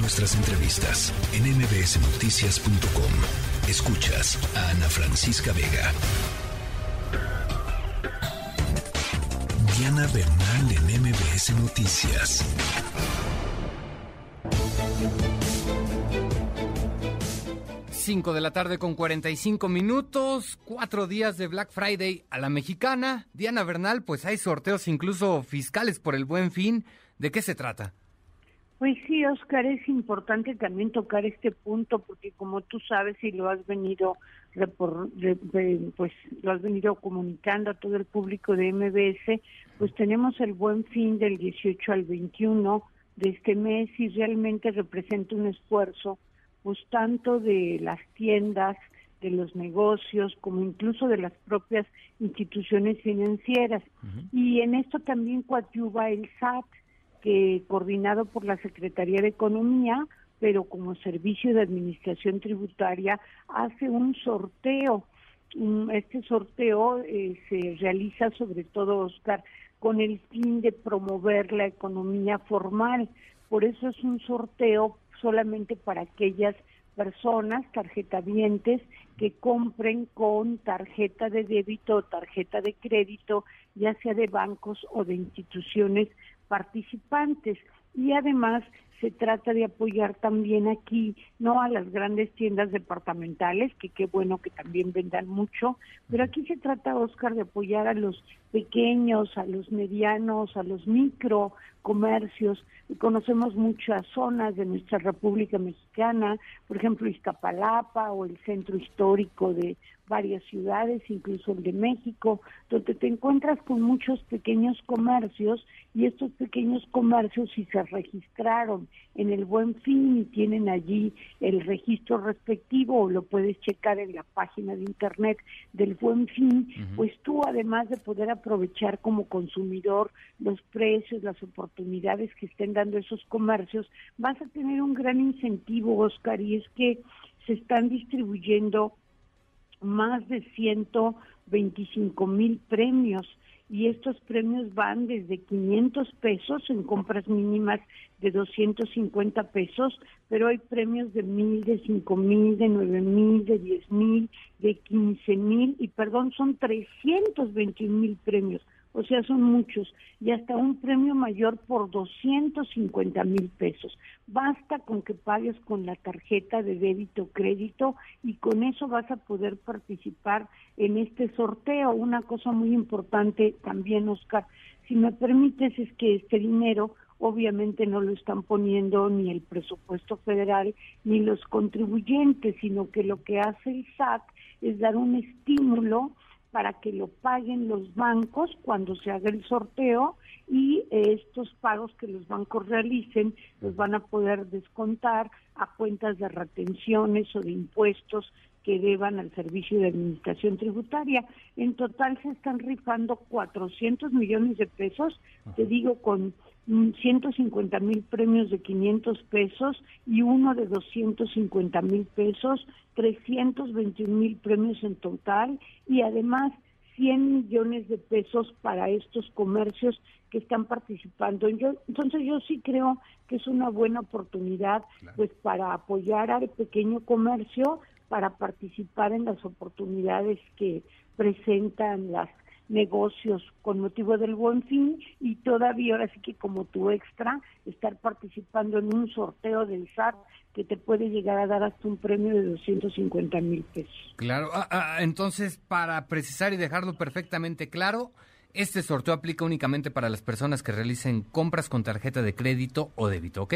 Nuestras entrevistas en mbsnoticias.com. Escuchas a Ana Francisca Vega. Diana Bernal en MBS Noticias. Cinco de la tarde con 45 minutos, cuatro días de Black Friday a la mexicana. Diana Bernal, pues hay sorteos incluso fiscales por el buen fin. ¿De qué se trata? Pues sí, Oscar, es importante también tocar este punto porque como tú sabes y lo has venido pues lo has venido comunicando a todo el público de MBS, pues tenemos el buen fin del 18 al 21 de este mes y realmente representa un esfuerzo pues tanto de las tiendas, de los negocios, como incluso de las propias instituciones financieras. Y en esto también coadyuva el SAT, que coordinado por la Secretaría de Economía, pero como servicio de administración tributaria, hace un sorteo. Este sorteo eh, se realiza sobre todo, Oscar, con el fin de promover la economía formal. Por eso es un sorteo solamente para aquellas personas, tarjetavientes, que compren con tarjeta de débito o tarjeta de crédito, ya sea de bancos o de instituciones participantes. Y además se trata de apoyar también aquí, no a las grandes tiendas departamentales, que qué bueno que también vendan mucho, pero aquí se trata, Oscar, de apoyar a los pequeños, a los medianos, a los micro comercios. Conocemos muchas zonas de nuestra República Mexicana, por ejemplo, Iztapalapa o el centro histórico de varias ciudades, incluso el de México, donde te encuentras con muchos pequeños comercios y estos pequeños comercios si se registraron en el Buen Fin y tienen allí el registro respectivo o lo puedes checar en la página de internet del Buen Fin, pues tú además de poder aprovechar como consumidor los precios, las oportunidades que estén dando esos comercios, vas a tener un gran incentivo, Oscar, y es que se están distribuyendo más de 125 mil premios y estos premios van desde 500 pesos en compras mínimas de 250 pesos, pero hay premios de mil, de cinco mil, de nueve mil, de diez mil, de quince mil y perdón, son 321 mil premios o sea, son muchos, y hasta un premio mayor por 250 mil pesos. Basta con que pagues con la tarjeta de débito crédito y con eso vas a poder participar en este sorteo. Una cosa muy importante también, Oscar, si me permites, es que este dinero obviamente no lo están poniendo ni el presupuesto federal ni los contribuyentes, sino que lo que hace el SAT es dar un estímulo para que lo paguen los bancos cuando se haga el sorteo y estos pagos que los bancos realicen los van a poder descontar a cuentas de retenciones o de impuestos que deban al Servicio de Administración Tributaria. En total se están rifando 400 millones de pesos, te digo, con 150 mil premios de 500 pesos y uno de 250 mil pesos, 321 mil premios en total y además 100 millones de pesos para estos comercios que están participando. Yo, entonces yo sí creo que es una buena oportunidad pues para apoyar al pequeño comercio, para participar en las oportunidades que presentan las negocios con motivo del buen fin y todavía ahora sí que como tu extra estar participando en un sorteo del SAT que te puede llegar a dar hasta un premio de 250 mil pesos. Claro, ah, ah, entonces para precisar y dejarlo perfectamente claro, este sorteo aplica únicamente para las personas que realicen compras con tarjeta de crédito o débito, ¿ok?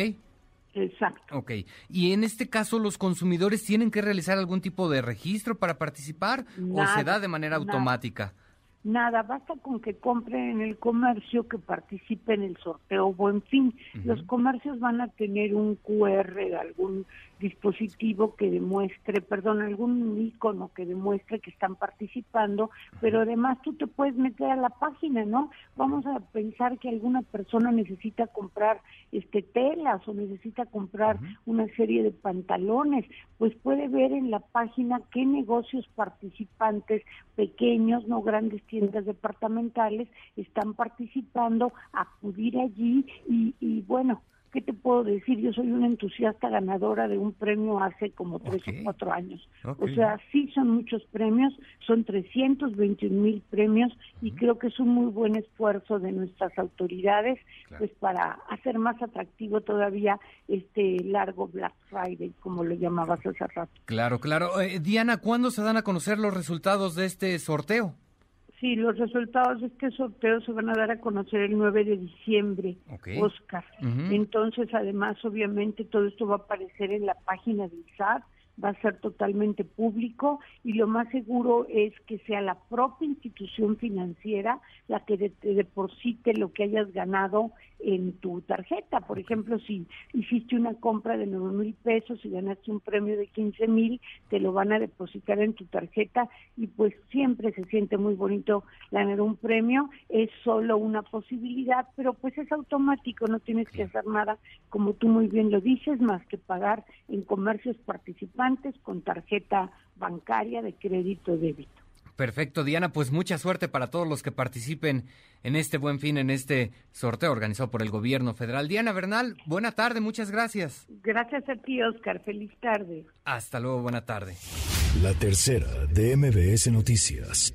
Exacto. Ok. Y en este caso, ¿los consumidores tienen que realizar algún tipo de registro para participar o se da de manera automática? Nada, basta con que compren en el comercio que participe en el sorteo Buen Fin. Los comercios van a tener un QR de algún dispositivo que demuestre, perdón, algún icono que demuestre que están participando, pero además tú te puedes meter a la página, ¿no? Vamos a pensar que alguna persona necesita comprar este telas o necesita comprar una serie de pantalones, pues puede ver en la página qué negocios participantes pequeños, no grandes tiendas departamentales están participando, acudir allí y, y bueno, ¿qué te puedo decir? Yo soy una entusiasta ganadora de un premio hace como tres o cuatro años. O sea, sí son muchos premios, son 321 mil premios y creo que es un muy buen esfuerzo de nuestras autoridades pues para hacer más atractivo todavía este largo Black Friday, como lo llamabas hace rato. Claro, claro. Eh, Diana, ¿cuándo se dan a conocer los resultados de este sorteo? Sí, los resultados de este sorteo se van a dar a conocer el 9 de diciembre, Oscar. Entonces, además, obviamente, todo esto va a aparecer en la página del SAT va a ser totalmente público y lo más seguro es que sea la propia institución financiera la que deposite lo que hayas ganado en tu tarjeta. Por ejemplo, si hiciste una compra de nueve mil pesos y ganaste un premio de 15 mil, te lo van a depositar en tu tarjeta y pues siempre se siente muy bonito ganar un premio. Es solo una posibilidad, pero pues es automático, no tienes que hacer nada, como tú muy bien lo dices, más que pagar en comercios participantes con tarjeta bancaria de crédito débito. Perfecto, Diana, pues mucha suerte para todos los que participen en este buen fin, en este sorteo organizado por el gobierno federal. Diana Bernal, buena tarde, muchas gracias. Gracias a ti, Oscar, feliz tarde. Hasta luego, buena tarde. La tercera de MBS Noticias.